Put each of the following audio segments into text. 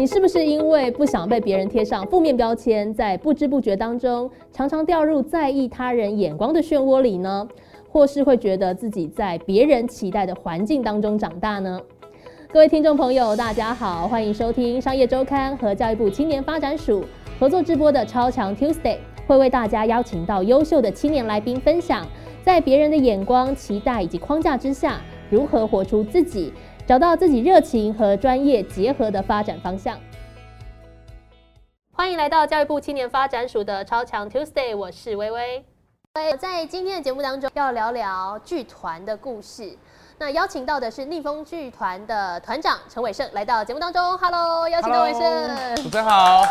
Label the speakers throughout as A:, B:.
A: 你是不是因为不想被别人贴上负面标签，在不知不觉当中常常掉入在意他人眼光的漩涡里呢？或是会觉得自己在别人期待的环境当中长大呢？各位听众朋友，大家好，欢迎收听商业周刊和教育部青年发展署合作直播的超强 Tuesday，会为大家邀请到优秀的青年来宾分享，在别人的眼光、期待以及框架之下，如何活出自己。找到自己热情和专业结合的发展方向。欢迎来到教育部青年发展署的超强 Tuesday，我是微微。在今天的节目当中，要聊聊剧团的故事。那邀请到的是逆风剧团的团长陈伟胜来到节目当中。Hello，邀请到伟胜。
B: 主持人好。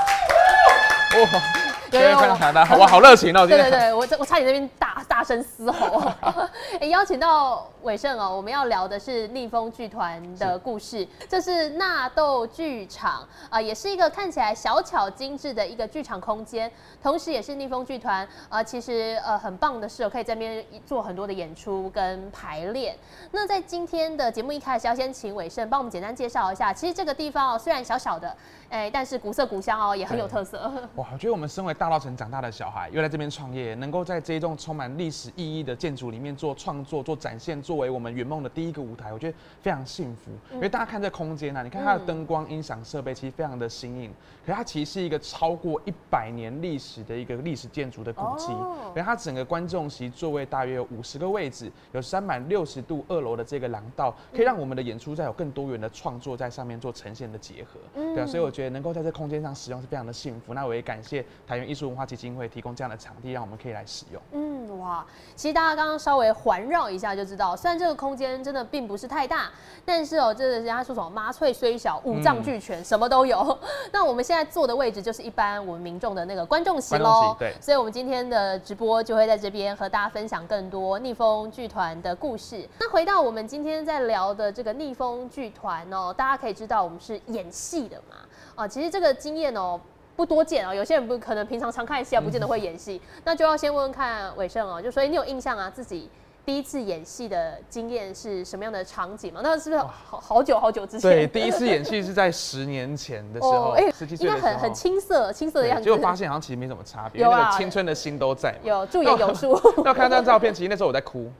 B: 有有非常强大，哇，好热情哦！
A: 对对对，我我差点那边大大声嘶吼。哎，邀请到伟盛哦，我们要聊的是逆风剧团的故事。这是纳豆剧场啊，也是一个看起来小巧精致的一个剧场空间，同时也是逆风剧团啊，其实呃很棒的是，可以在那边做很多的演出跟排练。那在今天的节目一开始，要先请伟盛帮我们简单介绍一下，其实这个地方哦，虽然小小的。哎，但是古色古香哦，也很有特色。
B: 哇，我觉得我们身为大稻城长大的小孩，又在这边创业，能够在这一栋充满历史意义的建筑里面做创作、做展现，作为我们圆梦的第一个舞台，我觉得非常幸福。因为大家看这空间啊，你看它的灯光、音响设备，其实非常的新颖。可它其实是一个超过一百年历史的一个历史建筑的古迹。所以它整个观众席座位大约有五十个位置，有三百六十度二楼的这个廊道，可以让我们的演出在有更多元的创作在上面做呈现的结合。对啊，所以我觉得能够在这空间上使用是非常的幸福。那我也感谢台湾艺术文化基金会提供这样的场地，让我们可以来使用。
A: 嗯，哇，其实大家刚刚稍微环绕一下就知道，虽然这个空间真的并不是太大，但是哦，这个人家说什么麻翠虽小，五脏俱全，什么都有。那我们现在坐的位置就是一般我们民众的那个观众席喽。
B: 对，
A: 所以我们今天的直播就会在这边和大家分享更多逆风剧团的故事。那回到我们今天在聊的这个逆风剧团哦，大家可以知道我们是演戏的嘛。啊，其实这个经验哦不多见哦，有些人不可能平常常看戏啊，不见得会演戏。那就要先问问看伟盛哦，就所以你有印象啊，自己第一次演戏的经验是什么样的场景吗？那是不是好好久好久之前？
B: 对，第一次演戏是在十年前的时候，哎，
A: 应该很很青涩青涩的样子。
B: 结果发现好像其实没什么差别，那个青春的心都在。
A: 有驻颜有术。
B: 要看那张照片，其实那时候我在哭。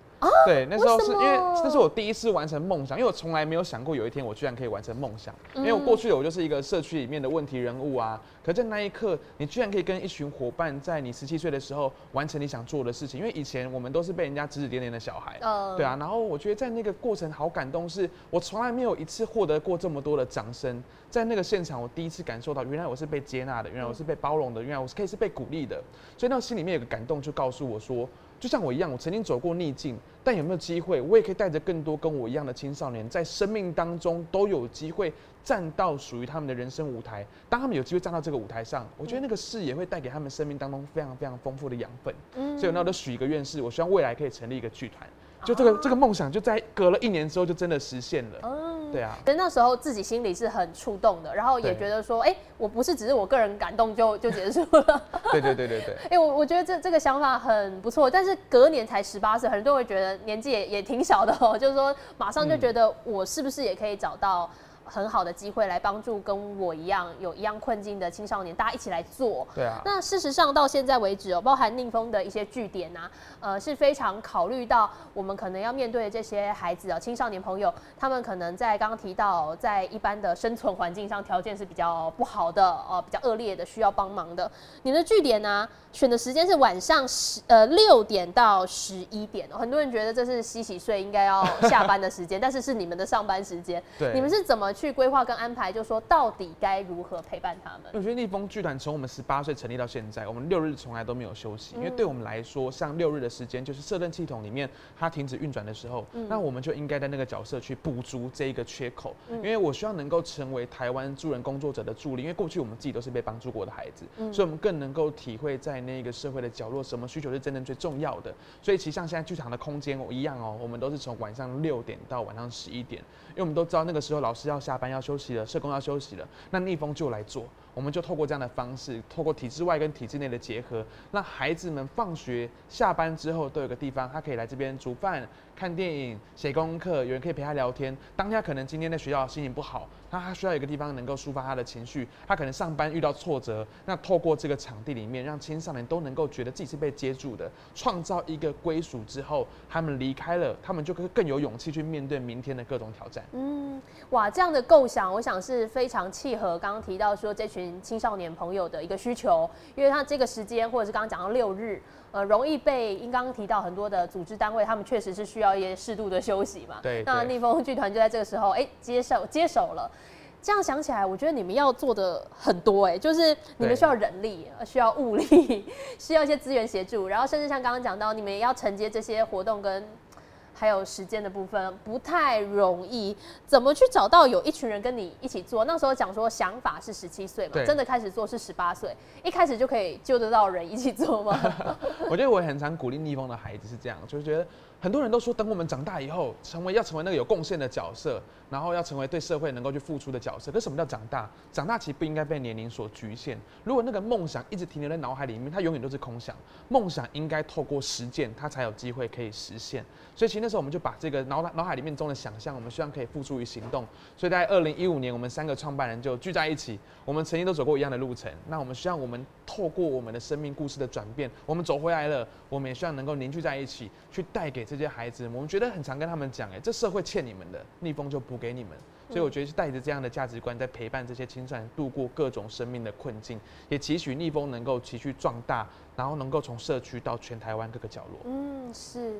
B: 对，那时候是因为那是我第一次完成梦想，因为我从来没有想过有一天我居然可以完成梦想。因为我过去的我就是一个社区里面的问题人物啊，可在那一刻，你居然可以跟一群伙伴在你十七岁的时候完成你想做的事情。因为以前我们都是被人家指指点点的小孩，对啊。然后我觉得在那个过程好感动，是我从来没有一次获得过这么多的掌声。在那个现场，我第一次感受到，原来我是被接纳的，原来我是被包容的，原来我是可以是被鼓励的。所以那心里面有个感动，就告诉我说。就像我一样，我曾经走过逆境，但有没有机会，我也可以带着更多跟我一样的青少年，在生命当中都有机会站到属于他们的人生舞台。当他们有机会站到这个舞台上，我觉得那个视野会带给他们生命当中非常非常丰富的养分。嗯，所以那我都许一个愿是，我希望未来可以成立一个剧团。就这个这个梦想，就在隔了一年之后，就真的实现了。嗯，对啊。
A: 可是那时候自己心里是很触动的，然后也觉得说，哎，我不是只是我个人感动就 就结束了。
B: 对对对对对。
A: 哎，我我觉得这这个想法很不错，但是隔年才十八岁，很多人会觉得年纪也也挺小的哦，就是说马上就觉得我是不是也可以找到。很好的机会来帮助跟我一样有一样困境的青少年，大家一起来做。
B: 对啊。
A: 那事实上到现在为止哦，包含宁峰的一些据点啊，呃是非常考虑到我们可能要面对的这些孩子啊，青少年朋友，他们可能在刚刚提到在一般的生存环境上条件是比较不好的哦，比较恶劣的，需要帮忙的。你们的据点呢，选的时间是晚上十呃六点到十一点哦，很多人觉得这是洗洗睡应该要下班的时间，但是是你们的上班时间。
B: 对。
A: 你们是怎么？去规划跟安排，就说到底该如何陪伴他们？
B: 我觉得逆风剧团从我们十八岁成立到现在，我们六日从来都没有休息，因为对我们来说，像六日的时间就是射灯系统里面它停止运转的时候，那我们就应该在那个角色去补足这一个缺口。因为我希望能够成为台湾助人工作者的助力，因为过去我们自己都是被帮助过的孩子，所以我们更能够体会在那个社会的角落，什么需求是真正最重要的。所以其实像现在剧场的空间一样哦，我们都是从晚上六点到晚上十一点，因因为我们都知道那个时候老师要。下班要休息了，社工要休息了，那逆风就来做。我们就透过这样的方式，透过体制外跟体制内的结合，让孩子们放学下班之后都有个地方，他可以来这边煮饭。看电影、写功课，有人可以陪他聊天。当下可能今天在学校心情不好，那他需要一个地方能够抒发他的情绪。他可能上班遇到挫折，那透过这个场地里面，让青少年都能够觉得自己是被接住的，创造一个归属之后，他们离开了，他们就可以更有勇气去面对明天的各种挑战。
A: 嗯，哇，这样的构想，我想是非常契合刚刚提到说这群青少年朋友的一个需求，因为他这个时间，或者是刚刚讲到六日。呃，容易被因刚刚提到很多的组织单位，他们确实是需要一些适度的休息嘛。
B: 对。
A: 那逆风剧团就在这个时候，哎，接手接手了。这样想起来，我觉得你们要做的很多，哎，就是你们需要人力，需要物力，需要一些资源协助，然后甚至像刚刚讲到，你们也要承接这些活动跟。还有时间的部分不太容易，怎么去找到有一群人跟你一起做？那时候讲说想法是十七岁嘛，真的开始做是十八岁，一开始就可以救得到人一起做吗？
B: 我觉得我很常鼓励逆风的孩子是这样，就是觉得。很多人都说，等我们长大以后，成为要成为那个有贡献的角色，然后要成为对社会能够去付出的角色。可什么叫长大？长大其实不应该被年龄所局限。如果那个梦想一直停留在脑海里面，它永远都是空想。梦想应该透过实践，它才有机会可以实现。所以其实那时候我们就把这个脑脑海里面中的想象，我们希望可以付诸于行动。所以在二零一五年，我们三个创办人就聚在一起。我们曾经都走过一样的路程，那我们希望我们透过我们的生命故事的转变，我们走回来了。我们也希望能够凝聚在一起，去带给这些孩子。我们觉得很常跟他们讲，哎，这社会欠你们的，逆风就补给你们。所以我觉得是带着这样的价值观，在陪伴这些青少年度过各种生命的困境，也期许逆风能够持续壮大，然后能够从社区到全台湾各个角落。
A: 嗯，是。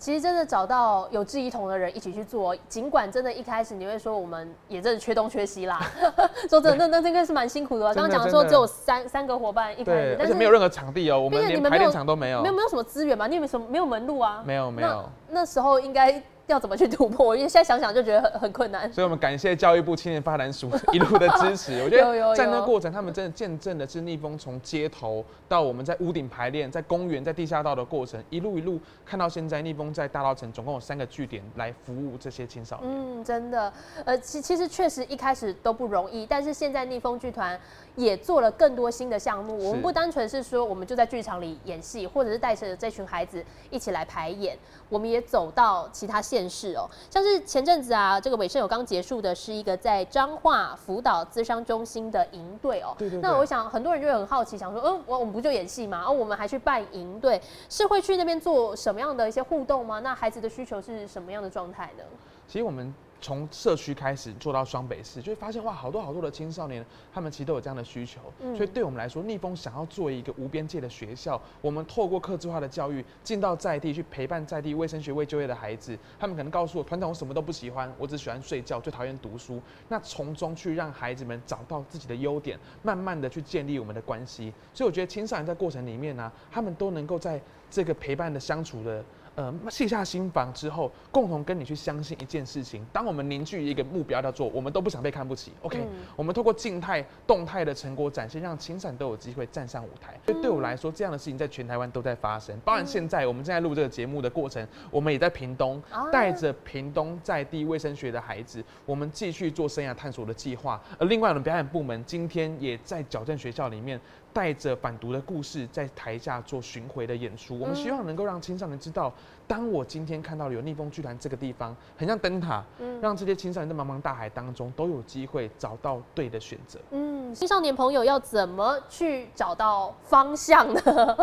A: 其实真的找到有志一同的人一起去做，尽管真的一开始你会说我们也真的缺东缺西啦，说真的，那那这个是蛮辛苦的。刚刚讲说只有三三个伙伴一开始，
B: 但是没有任何场地哦，我们连排练场都没有，
A: 没有没有什么资源嘛，你有没有什么没有门路啊？
B: 没有没有，
A: 那时候应该。要怎么去突破？因为现在想想就觉得很很困难。
B: 所以，我们感谢教育部青年发展署一路的支持。我觉得 在那过程，他们真的见证的是逆风从街头到我们在屋顶排练，在公园、在地下道的过程，一路一路看到现在逆风在大稻城总共有三个据点来服务这些青少年。
A: 嗯，真的，呃，其其实确实一开始都不容易，但是现在逆风剧团也做了更多新的项目。我们不单纯是说我们就在剧场里演戏，或者是带着这群孩子一起来排演，我们也走到其他县。市哦，像是前阵子啊，这个尾声有刚结束的是一个在彰化辅导资商中心的营队哦。
B: 对对。
A: 那我想很多人就会很好奇，想说，嗯，我我们不就演戏吗？哦，我们还去办营队，是会去那边做什么样的一些互动吗？那孩子的需求是什么样的状态呢？
B: 其实我们。从社区开始做到双北市，就会发现哇，好多好多的青少年，他们其实都有这样的需求。所以对我们来说，逆风想要做一个无边界的学校，我们透过客制化的教育，进到在地去陪伴在地卫生学未就业的孩子。他们可能告诉我，团长我什么都不喜欢，我只喜欢睡觉，最讨厌读书。那从中去让孩子们找到自己的优点，慢慢的去建立我们的关系。所以我觉得青少年在过程里面呢，他们都能够在这个陪伴的相处的。呃，卸下心防之后，共同跟你去相信一件事情。当我们凝聚一个目标要做，我们都不想被看不起。OK，我们透过静态、动态的成果展现，让青闪都有机会站上舞台。所以对我来说，这样的事情在全台湾都在发生。包含现在我们正在录这个节目的过程，我们也在屏东，带着屏东在地卫生学的孩子，我们继续做生涯探索的计划。而另外我们表演部门今天也在矫正学校里面。带着反毒的故事在台下做巡回的演出，我们希望能够让青少年知道，当我今天看到了有逆风剧团这个地方，很像灯塔，让这些青少年在茫茫大海当中都有机会找到对的选择。
A: 嗯，青少年朋友要怎么去找到方向呢？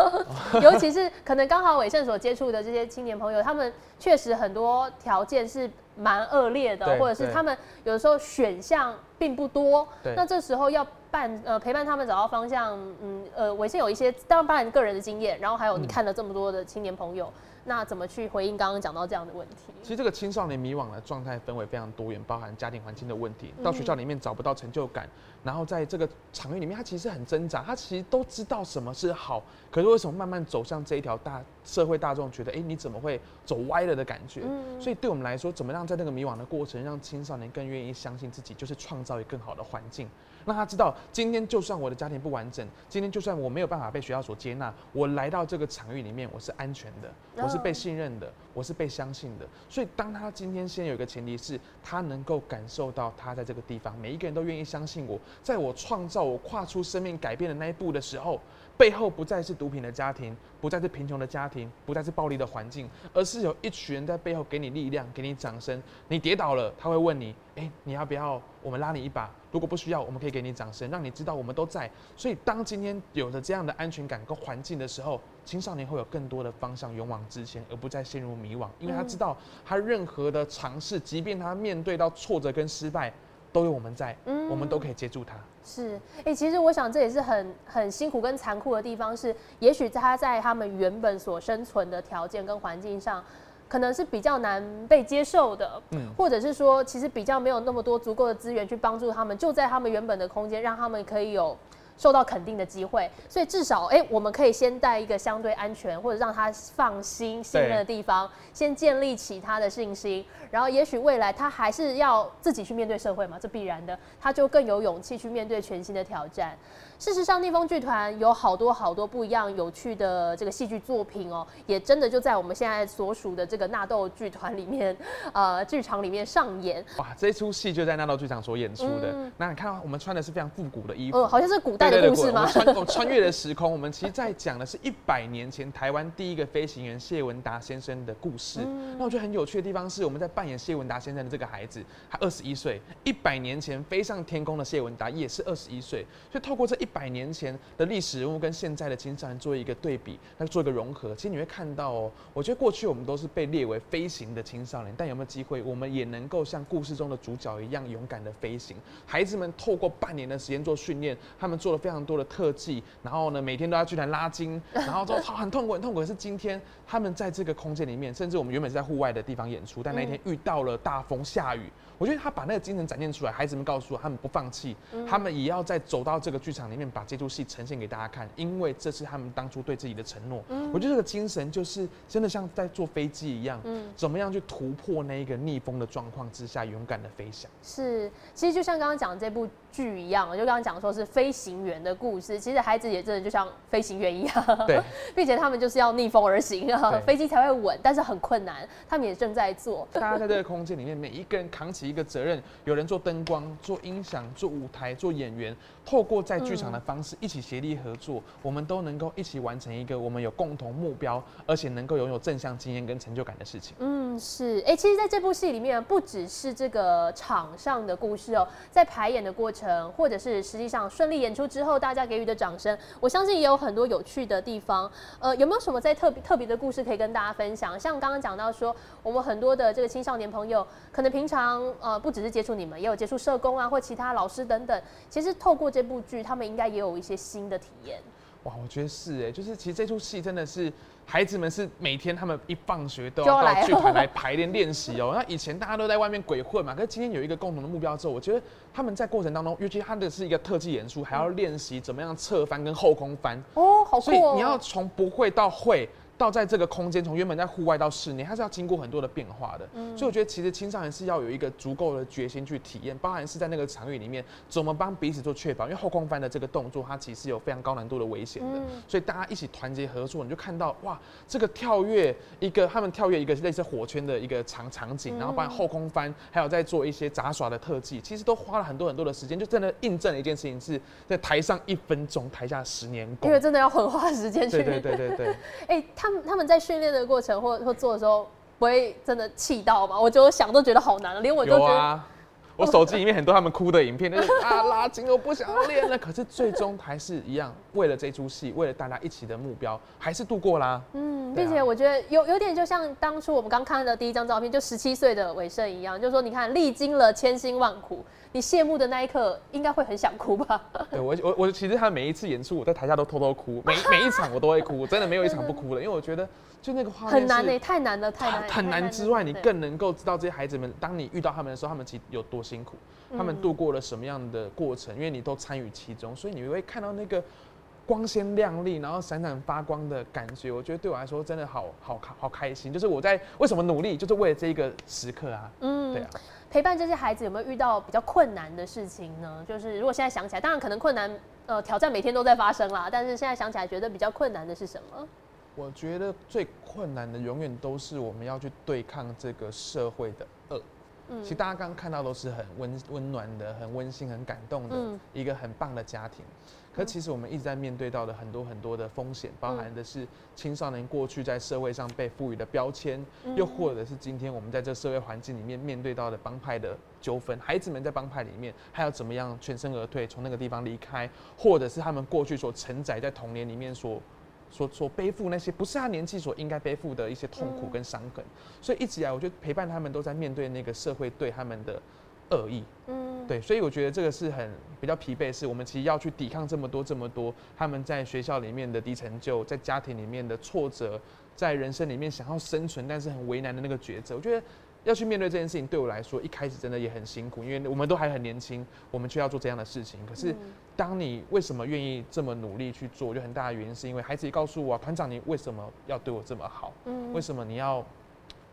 A: 尤其是可能刚好伟盛所接触的这些青年朋友，他们确实很多条件是蛮恶劣的，或者是他们有的时候选项并不多。那这时候要。伴呃陪伴他们找到方向，嗯呃，我先有一些当然包含个人的经验，然后还有你看了这么多的青年朋友，那怎么去回应刚刚讲到这样的问题？
B: 其实这个青少年迷惘的状态分为非常多元，包含家庭环境的问题，到学校里面找不到成就感，然后在这个场域里面，他其实很挣扎，他其实都知道什么是好，可是为什么慢慢走向这一条大社会大众觉得，哎，你怎么会走歪了的感觉？所以对我们来说，怎么让在那个迷惘的过程，让青少年更愿意相信自己，就是创造一个更好的环境。让他知道，今天就算我的家庭不完整，今天就算我没有办法被学校所接纳，我来到这个场域里面，我是安全的，我是被信任的。我是被相信的。所以当他今天先有一个前提是，他能够感受到他在这个地方，每一个人都愿意相信我，在我创造我跨出生命改变的那一步的时候。背后不再是毒品的家庭，不再是贫穷的家庭，不再是暴力的环境，而是有一群人在背后给你力量，给你掌声。你跌倒了，他会问你：哎，你要不要我们拉你一把？如果不需要，我们可以给你掌声，让你知道我们都在。所以，当今天有了这样的安全感跟环境的时候，青少年会有更多的方向勇往直前，而不再陷入迷惘，因为他知道他任何的尝试，即便他面对到挫折跟失败。都有我们在，嗯，我们都可以接住他。
A: 是，哎，其实我想这也是很很辛苦跟残酷的地方，是也许他在他们原本所生存的条件跟环境上，可能是比较难被接受的，嗯，或者是说其实比较没有那么多足够的资源去帮助他们，就在他们原本的空间，让他们可以有。受到肯定的机会，所以至少哎，我们可以先带一个相对安全或者让他放心信任的地方，先建立起他的信心，然后也许未来他还是要自己去面对社会嘛，这必然的，他就更有勇气去面对全新的挑战。事实上，逆风剧团有好多好多不一样有趣的这个戏剧作品哦，也真的就在我们现在所属的这个纳豆剧团里面，呃，剧场里面上演。
B: 哇，这出戏就在纳豆剧场所演出的。那你看，我们穿的是非常复古的衣服，
A: 好像是古代的故事吗？
B: 穿穿越的 时空，我们其实在讲的是一百年前台湾第一个飞行员谢文达先生的故事。那我觉得很有趣的地方是，我们在扮演谢文达先生的这个孩子，他二十一岁，一百年前飞上天空的谢文达也是二十一岁，所以透过这一。百年前的历史人物跟现在的青少年做一个对比，那做一个融合，其实你会看到哦。我觉得过去我们都是被列为飞行的青少年，但有没有机会，我们也能够像故事中的主角一样勇敢的飞行？孩子们透过半年的时间做训练，他们做了非常多的特技，然后呢，每天都要去来拉筋，然后说 很痛苦很痛苦。可是今天他们在这个空间里面，甚至我们原本是在户外的地方演出，但那天遇到了大风下雨。我觉得他把那个精神展现出来，孩子们告诉我，他们不放弃，他们也要再走到这个剧场里面，把这出戏呈现给大家看，因为这是他们当初对自己的承诺。我觉得这个精神就是真的像在坐飞机一样，怎么样去突破那一个逆风的状况之下，勇敢的飞翔。
A: 是，其实就像刚刚讲的这部剧一样，就刚刚讲说是飞行员的故事，其实孩子也真的就像飞行员一样，
B: 对，
A: 并且他们就是要逆风而行啊，飞机才会稳，但是很困难，他们也正在做。
B: 大家在这个空间里面，每一个人扛起。一个责任，有人做灯光、做音响、做舞台、做演员，透过在剧场的方式一起协力合作，我们都能够一起完成一个我们有共同目标，而且能够拥有正向经验跟成就感的事情。
A: 嗯，是。哎，其实在这部戏里面，不只是这个场上的故事哦，在排演的过程，或者是实际上顺利演出之后，大家给予的掌声，我相信也有很多有趣的地方。呃，有没有什么在特别特别的故事可以跟大家分享？像刚刚讲到说，我们很多的这个青少年朋友，可能平常。呃，不只是接触你们，也有接触社工啊，或其他老师等等。其实透过这部剧，他们应该也有一些新的体验。
B: 哇，我觉得是哎，就是其实这出戏真的是孩子们是每天他们一放学都要到剧团来排练练习哦。那以前大家都在外面鬼混嘛，可是今天有一个共同的目标之后，我觉得他们在过程当中，尤其他的是一个特技演出，还要练习怎么样侧翻跟后空翻
A: 哦，好酷哦。
B: 所以你要从不会到会。到在这个空间，从原本在户外到室内，它是要经过很多的变化的。嗯，所以我觉得其实青少年是要有一个足够的决心去体验，包含是在那个场域里面怎么帮彼此做确保。因为后空翻的这个动作，它其实有非常高难度的危险的。嗯，所以大家一起团结合作，你就看到哇，这个跳跃一个他们跳跃一个类似火圈的一个场场景，然后把后空翻，还有在做一些杂耍的特技，其实都花了很多很多的时间，就真的印证了一件事情：是在台上一分钟，台下十年功。
A: 因为真的要很花时间去。
B: 对对对对对。
A: 哎，他们他们在训练。的过程或或做的时候，不会真的气到吗？我觉得想都觉得好难了，连我都觉得。
B: 我手机里面很多他们哭的影片，就是啊 拉筋，我不想练了。可是最终还是一样，为了这出戏，为了大家一起的目标，还是度过啦。
A: 嗯，并且我觉得有有点就像当初我们刚看的第一张照片，就十七岁的伟盛一样，就是说你看历经了千辛万苦。你谢幕的那一刻，应该会很想哭吧？
B: 对我，我我其实他每一次演出，我在台下都偷偷哭，每 每一场我都会哭，真的没有一场不哭的，因为我觉得就那个画面
A: 很难诶，太难了，太难。
B: 很难之外，你更能够知道这些孩子们，当你遇到他们的时候，他们其实有多辛苦，他们度过了什么样的过程，因为你都参与其中，所以你会看到那个光鲜亮丽，然后闪闪发光的感觉。我觉得对我来说，真的好好好开心，就是我在为什么努力，就是为了这一个时刻啊。嗯，对啊。
A: 陪伴这些孩子有没有遇到比较困难的事情呢？就是如果现在想起来，当然可能困难，呃，挑战每天都在发生啦。但是现在想起来，觉得比较困难的是什么？
B: 我觉得最困难的永远都是我们要去对抗这个社会的。嗯，其实大家刚刚看到都是很温温暖的、很温馨、很感动的一个很棒的家庭。可其实我们一直在面对到的很多很多的风险，包含的是青少年过去在社会上被赋予的标签，又或者是今天我们在这社会环境里面面对到的帮派的纠纷，孩子们在帮派里面还要怎么样全身而退，从那个地方离开，或者是他们过去所承载在童年里面所。所所背负那些不是他年纪所应该背负的一些痛苦跟伤痕，所以一直以来，我觉得陪伴他们都在面对那个社会对他们的恶意，嗯，对，所以我觉得这个是很比较疲惫，是我们其实要去抵抗这么多这么多他们在学校里面的低成就，在家庭里面的挫折，在人生里面想要生存但是很为难的那个抉择，我觉得。要去面对这件事情，对我来说一开始真的也很辛苦，因为我们都还很年轻，我们却要做这样的事情。可是，当你为什么愿意这么努力去做，就很大的原因是因为孩子也告诉我，团长你为什么要对我这么好？嗯，为什么你要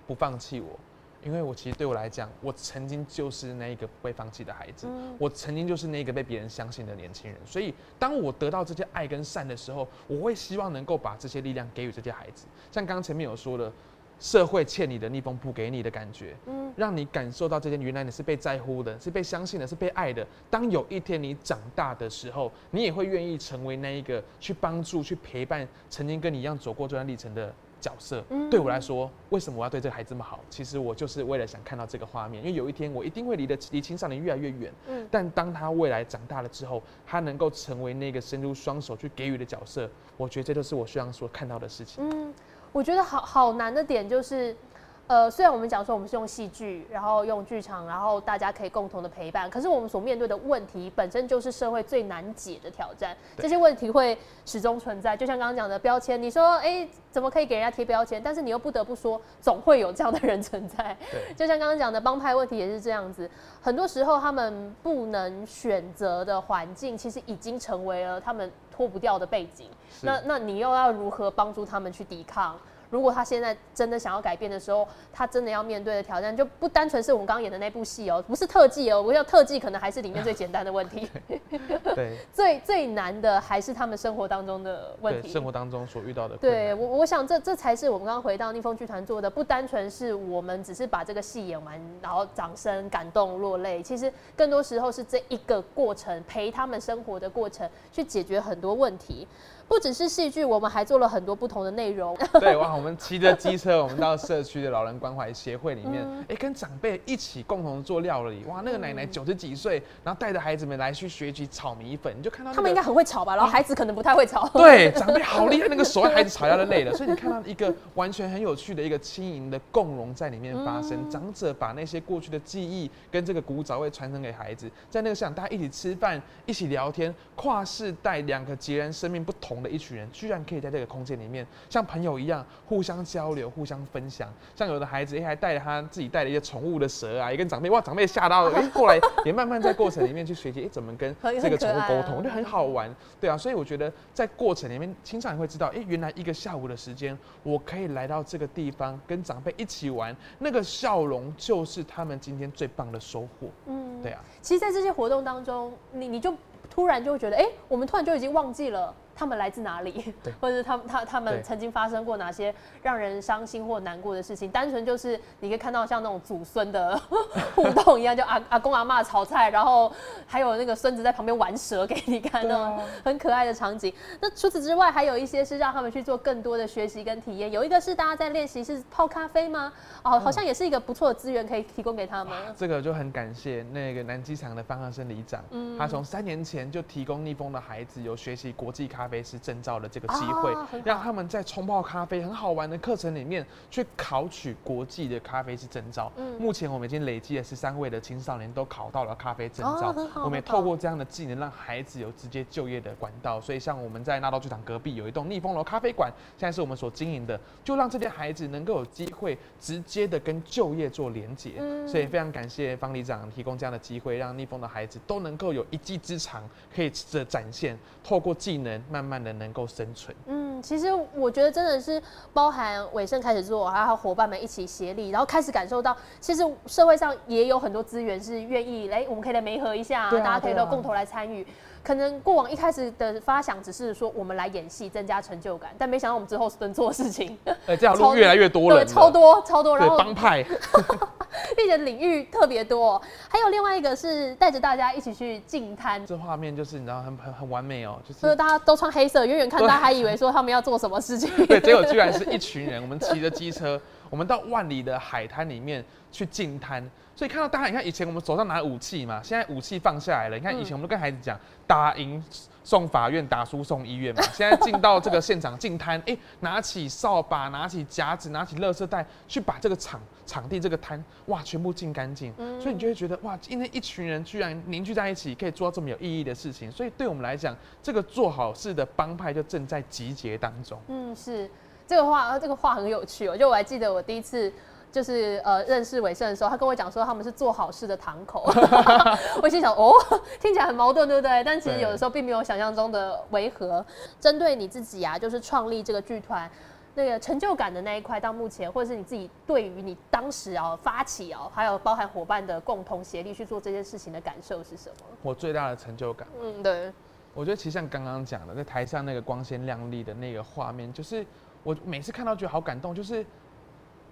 B: 不放弃我？因为我其实对我来讲，我曾经就是那一个不被放弃的孩子，我曾经就是那个被别人相信的年轻人。所以，当我得到这些爱跟善的时候，我会希望能够把这些力量给予这些孩子。像刚刚前面有说的。社会欠你的逆风不给你的感觉，嗯，让你感受到这些原来你是被在乎的，是被相信的，是被爱的。当有一天你长大的时候，你也会愿意成为那一个去帮助、去陪伴曾经跟你一样走过这段历程的角色。对我来说，为什么我要对这个孩子这么好？其实我就是为了想看到这个画面，因为有一天我一定会离得离青少年越来越远。嗯，但当他未来长大了之后，他能够成为那个伸出双手去给予的角色，我觉得这都是我希望所看到的事情。嗯。
A: 我觉得好好难的点就是，呃，虽然我们讲说我们是用戏剧，然后用剧场，然后大家可以共同的陪伴，可是我们所面对的问题本身就是社会最难解的挑战。这些问题会始终存在，就像刚刚讲的标签，你说，哎，怎么可以给人家贴标签？但是你又不得不说，总会有这样的人存在。就像刚刚讲的帮派问题也是这样子，很多时候他们不能选择的环境，其实已经成为了他们。脱不掉的背景，那那你又要如何帮助他们去抵抗？如果他现在真的想要改变的时候，他真的要面对的挑战就不单纯是我们刚刚演的那部戏哦，不是特技哦，我要特技可能还是里面最简单的问题。
B: 对，
A: 最最难的还是他们生活当中的问题，
B: 生活当中所遇到的。
A: 对我，我想这这才是我们刚刚回到逆风剧团做的，不单纯是我们只是把这个戏演完，然后掌声感动落泪，其实更多时候是这一个过程，陪他们生活的过程，去解决很多问题。不只是戏剧，我们还做了很多不同的内容。
B: 对，哇，我们骑着机车，我们到社区的老人关怀协会里面，哎，跟长辈一起共同做料理。哇，那个奶奶九十几岁，然后带着孩子们来去学习炒米粉，你就看到
A: 他们应该很会炒吧？然后孩子可能不太会炒。
B: 对，长辈好厉害，那个手孩子炒要的累了。所以你看到一个完全很有趣的一个轻盈的共融在里面发生。长者把那些过去的记忆跟这个古早味传承给孩子，在那个现场大家一起吃饭，一起聊天，跨世代两个截然生命不同。的一群人居然可以在这个空间里面像朋友一样互相交流、互相分享。像有的孩子，哎，还带着他自己带了一些宠物的蛇啊，也跟长辈哇，长辈吓到了，哎，过来也慢慢在过程里面去学习，哎，怎么跟 这个宠物沟通，就很好玩，对啊。所以我觉得在过程里面，青少年会知道，哎，原来一个下午的时间，我可以来到这个地方跟长辈一起玩，那个笑容就是他们今天最棒的收获。嗯，对啊。
A: 其实，在这些活动当中，你你就突然就会觉得，哎，我们突然就已经忘记了。他们来自哪里？或者他们他他们曾经发生过哪些让人伤心或难过的事情？单纯就是你可以看到像那种祖孙的 互动一样，就阿阿公阿妈炒菜，然后还有那个孙子在旁边玩蛇给你看，那种很可爱的场景。那除此之外，还有一些是让他们去做更多的学习跟体验。有一个是大家在练习是泡咖啡吗？哦，好像也是一个不错的资源可以提供给他们。
B: 这个就很感谢那个南机场的方汉生里长，他从三年前就提供逆风的孩子有学习国际咖。咖啡师证照的这个机会，让他们在冲泡咖啡很好玩的课程里面去考取国际的咖啡师证照。嗯，目前我们已经累积了十三位的青少年都考到了咖啡证照。我们也透过这样的技能，让孩子有直接就业的管道。所以，像我们在纳道剧场隔壁有一栋逆风楼咖啡馆，现在是我们所经营的，就让这些孩子能够有机会直接的跟就业做连接。嗯，所以非常感谢方里长提供这样的机会，让逆风的孩子都能够有一技之长可以的展现，透过技能。慢慢的能够生存。嗯。
A: 嗯，其实我觉得真的是包含伟盛开始做，还有伙伴们一起协力，然后开始感受到，其实社会上也有很多资源是愿意来，我们可以来媒合一下，大家可以都共同来参与。可能过往一开始的发想只是说我们来演戏增加成就感，但没想到我们之后是能做事情，
B: 哎，这条路越来越多了，
A: 对，超多超多，
B: 然后帮派，
A: 并且领域特别多。还有另外一个是带着大家一起去进滩，
B: 这画面就是你知道很很很完美哦，就
A: 是大家都穿黑色，远远看大家还以为说他们要做什么事情，
B: 对，结果居然是 一群人，我们骑着机车，我们到万里的海滩里面去进滩。所以看到大家，你看以前我们手上拿武器嘛，现在武器放下来了。你看以前我们都跟孩子讲，打赢送法院，打输送医院嘛。现在进到这个现场进摊，哎，拿起扫把，拿起夹子，拿起垃圾袋，去把这个场场地这个摊，哇，全部净干净。所以你就会觉得，哇，今天一群人居然凝聚在一起，可以做到这么有意义的事情。所以对我们来讲，这个做好事的帮派就正在集结当中。
A: 嗯，是这个话，这个话很有趣哦。就我还记得我第一次。就是呃认识伟盛的时候，他跟我讲说他们是做好事的堂口，我心想哦，听起来很矛盾，对不对？但其实有的时候并没有想象中的违和。针对你自己啊，就是创立这个剧团那个成就感的那一块，到目前或者是你自己对于你当时啊发起啊，还有包含伙伴的共同协力去做这件事情的感受是什么？
B: 我最大的成就感，
A: 嗯，对，
B: 我觉得其实像刚刚讲的，在台上那个光鲜亮丽的那个画面，就是我每次看到觉得好感动，就是。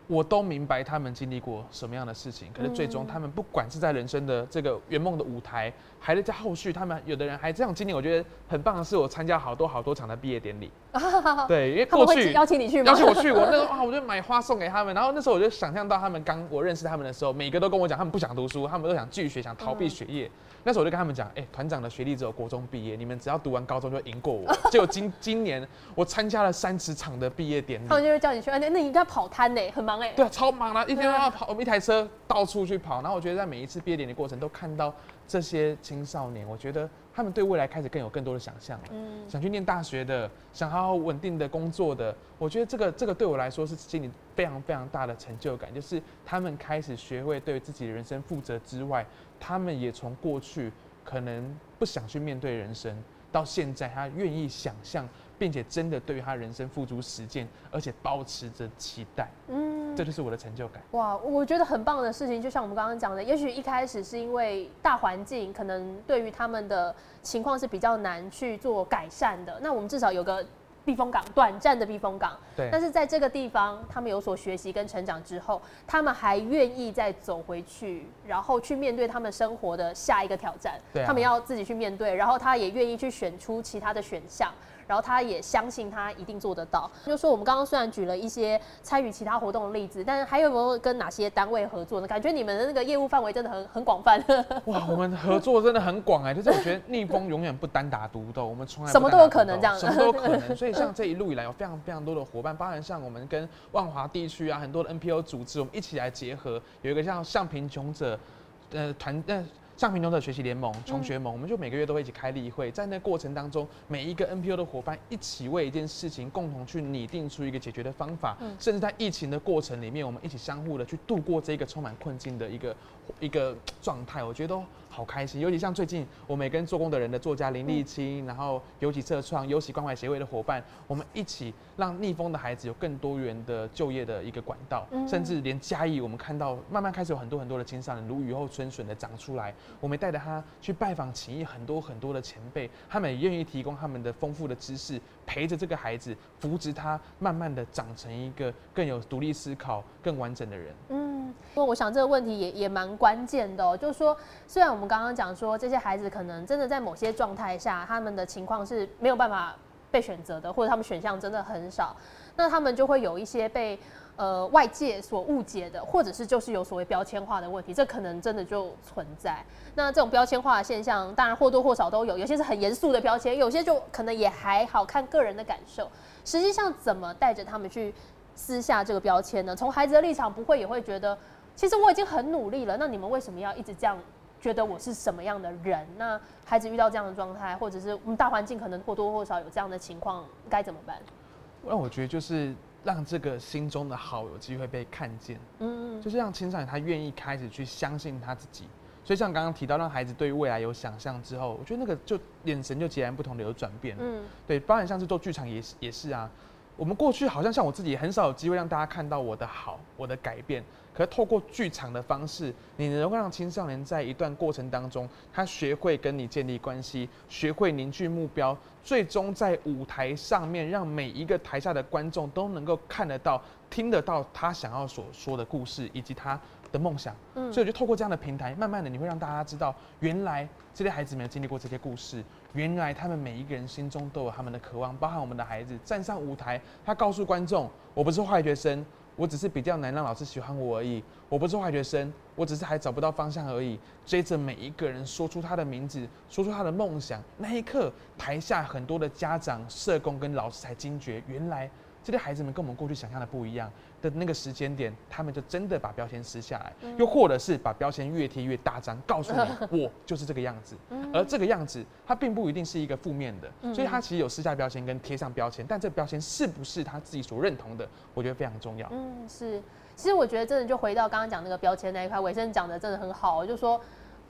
B: 我都明白他们经历过什么样的事情，可是最终他们不管是在人生的这个圆梦的舞台，还是在后续，他们有的人还这样经历。我觉得很棒的是，我参加好多好多场的毕业典礼。对，因为过去
A: 邀请你去，
B: 邀请我去，我那时候啊，我就买花送给他们。然后那时候我就想象到他们刚我认识他们的时候，每个都跟我讲，他们不想读书，他们都想继续学，想逃避学业。那时候我就跟他们讲，哎，团长的学历只有国中毕业，你们只要读完高中就赢过我。结果今今年我参加了三十场的毕业典礼，
A: 他们就会叫你去，那那你应该跑摊呢，很忙哎。
B: 对啊，超忙啊，一天都要跑，我们一台车到处去跑。然后我觉得在每一次毕业典礼过程都看到这些青少年，我觉得他们对未来开始更有更多的想象了。嗯，想去念大学的，想好好稳定的工作的，我觉得这个这个对我来说是心里非常非常大的成就感，就是他们开始学会对自己的人生负责之外。他们也从过去可能不想去面对人生，到现在他愿意想象，并且真的对于他人生付诸实践，而且保持着期待。嗯，这就是我的成就感。
A: 哇，我觉得很棒的事情，就像我们刚刚讲的，也许一开始是因为大环境可能对于他们的情况是比较难去做改善的，那我们至少有个。避风港，短暂的避风港。
B: 对。
A: 但是在这个地方，他们有所学习跟成长之后，他们还愿意再走回去，然后去面对他们生活的下一个挑战。
B: 对。
A: 他们要自己去面对，然后他也愿意去选出其他的选项。然后他也相信他一定做得到。就说我们刚刚虽然举了一些参与其他活动的例子，但是还有没有跟哪些单位合作呢？感觉你们的那个业务范围真的很很广泛。
B: 哇，我们合作真的很广哎，就是我觉得逆风永远不单打独斗，我们从来
A: 什么都有可能这样，
B: 什么都有可能。所以像这一路以来有非常非常多的伙伴，包含像我们跟万华地区啊很多的 NPO 组织，我们一起来结合，有一个像向贫穷者呃团呃。像贫穷的学习联盟、穷学盟，我们就每个月都会一起开例会，在那过程当中，每一个 NPO 的伙伴一起为一件事情共同去拟定出一个解决的方法，甚至在疫情的过程里面，我们一起相互的去度过这个充满困境的一个一个状态，我觉得都好开心。尤其像最近我们也跟做工的人的作家林立清，然后尤其社创、尤其关怀协会的伙伴，我们一起让逆风的孩子有更多元的就业的一个管道，甚至连嘉义，我们看到慢慢开始有很多很多的青少年如雨后春笋的长出来。我们带着他去拜访情谊很多很多的前辈，他们也愿意提供他们的丰富的知识，陪着这个孩子，扶植他，慢慢的长成一个更有独立思考、更完整的人。
A: 嗯，不过我想这个问题也也蛮关键的，就是说，虽然我们刚刚讲说这些孩子可能真的在某些状态下，他们的情况是没有办法被选择的，或者他们选项真的很少，那他们就会有一些被。呃，外界所误解的，或者是就是有所谓标签化的问题，这可能真的就存在。那这种标签化的现象，当然或多或少都有，有些是很严肃的标签，有些就可能也还好看个人的感受。实际上，怎么带着他们去撕下这个标签呢？从孩子的立场，不会也会觉得，其实我已经很努力了，那你们为什么要一直这样觉得我是什么样的人？那孩子遇到这样的状态，或者是我们大环境可能或多或少有这样的情况，该怎么办？
B: 那我觉得就是。让这个心中的好有机会被看见，嗯，就是让青少年他愿意开始去相信他自己，所以像刚刚提到，让孩子对于未来有想象之后，我觉得那个就眼神就截然不同的有转变。嗯，对，包含像是做剧场也是也是啊。我们过去好像像我自己很少有机会让大家看到我的好，我的改变。可是透过剧场的方式，你能够让青少年在一段过程当中，他学会跟你建立关系，学会凝聚目标，最终在舞台上面，让每一个台下的观众都能够看得到、听得到他想要所说的故事，以及他。的梦想，嗯，所以我就透过这样的平台，慢慢的你会让大家知道，原来这些孩子们经历过这些故事，原来他们每一个人心中都有他们的渴望，包含我们的孩子站上舞台，他告诉观众，我不是坏学生，我只是比较难让老师喜欢我而已，我不是坏学生，我只是还找不到方向而已。追着每一个人说出他的名字，说出他的梦想，那一刻，台下很多的家长、社工跟老师才惊觉，原来。这些孩子们跟我们过去想象的不一样的那个时间点，他们就真的把标签撕下来，又或者是把标签越贴越大张，告诉你 我就是这个样子。而这个样子，它并不一定是一个负面的，所以它其实有撕下标签跟贴上标签，但这标签是不是他自己所认同的，我觉得非常重要。
A: 嗯，是。其实我觉得真的就回到刚刚讲那个标签那一块，伟生讲的真的很好，就说。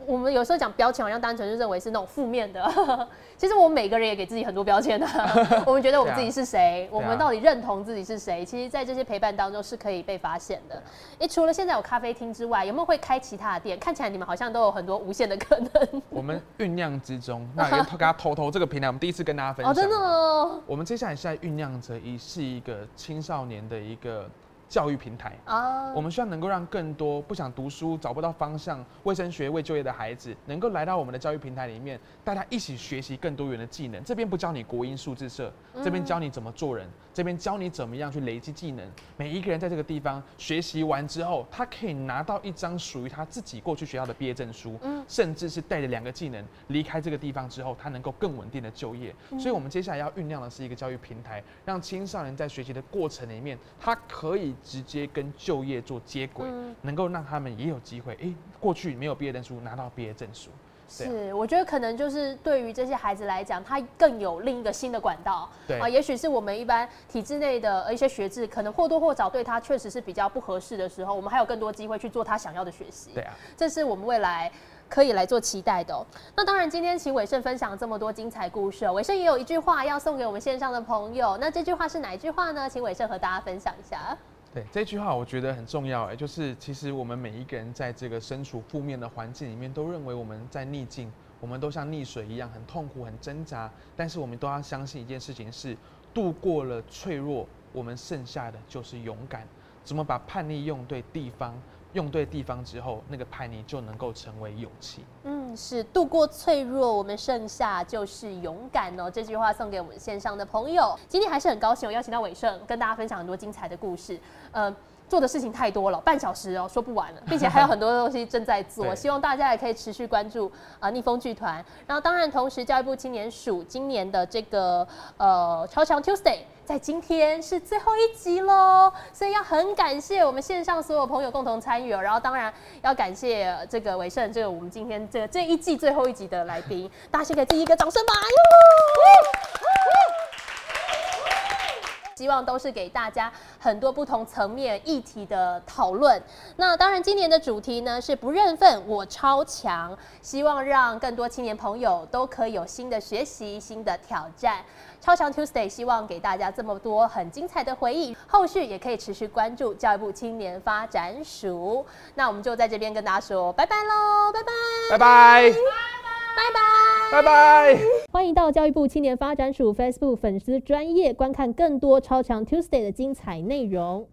A: 我们有时候讲标签，好像单纯就认为是那种负面的。其实我们每个人也给自己很多标签的。我们觉得我们自己是谁，我们到底认同自己是谁？其实，在这些陪伴当中是可以被发现的。哎，除了现在有咖啡厅之外，有没有会开其他的店？看起来你们好像都有很多无限的可能。
B: 我们酝酿之中，那跟大家偷偷这个平台，我们第一次跟大家分享。哦，
A: 真的。
B: 我们接下来是在酝酿着一是一个青少年的一个。教育平台啊，我们希望能够让更多不想读书、找不到方向、卫生学未就业的孩子，能够来到我们的教育平台里面，大家一起学习更多元的技能。这边不教你国音数字社，这边教你怎么做人，这边教你怎么样去累积技能。每一个人在这个地方学习完之后，他可以拿到一张属于他自己过去学校的毕业证书，嗯甚至是带着两个技能离开这个地方之后，他能够更稳定的就业。所以，我们接下来要酝酿的是一个教育平台，让青少年在学习的过程里面，他可以。直接跟就业做接轨，能够让他们也有机会。哎，过去没有毕业证书，拿到毕业证书。
A: 是，我觉得可能就是对于这些孩子来讲，他更有另一个新的管道。
B: 对
A: 啊，也许是我们一般体制内的一些学制，可能或多或少对他确实是比较不合适的时候，我们还有更多机会去做他想要的学习。
B: 对啊，
A: 这是我们未来可以来做期待的。那当然，今天请伟盛分享这么多精彩故事，伟盛也有一句话要送给我们线上的朋友。那这句话是哪一句话呢？请伟盛和大家分享一下。
B: 对这句话，我觉得很重要哎，就是其实我们每一个人在这个身处负面的环境里面，都认为我们在逆境，我们都像溺水一样很痛苦、很挣扎。但是我们都要相信一件事情是，度过了脆弱，我们剩下的就是勇敢。怎么把叛逆用对地方？用对地方之后，那个叛逆就能够成为勇气。
A: 嗯，是度过脆弱，我们剩下就是勇敢哦。这句话送给我们线上的朋友。今天还是很高兴，我邀请到伟盛跟大家分享很多精彩的故事。呃，做的事情太多了，半小时哦说不完了，并且还有很多东西正在做。希望大家也可以持续关注啊逆风剧团。然后当然，同时教育部青年署今年的这个呃超强 Tuesday。在今天是最后一集喽，所以要很感谢我们线上所有朋友共同参与哦，然后当然要感谢这个伟盛，这个我们今天这这一季最后一集的来宾，大家先给自己一个掌声吧！希望都是给大家很多不同层面议题的讨论。那当然，今年的主题呢是不认份，我超强，希望让更多青年朋友都可以有新的学习、新的挑战。超强 Tuesday，希望给大家这么多很精彩的回忆，后续也可以持续关注教育部青年发展署。那我们就在这边跟大家说拜拜喽，拜拜，
B: 拜拜，
A: 拜拜，
B: 拜拜。
A: 欢迎到教育部青年发展署 Facebook 粉丝专业观看更多超强 Tuesday 的精彩内容。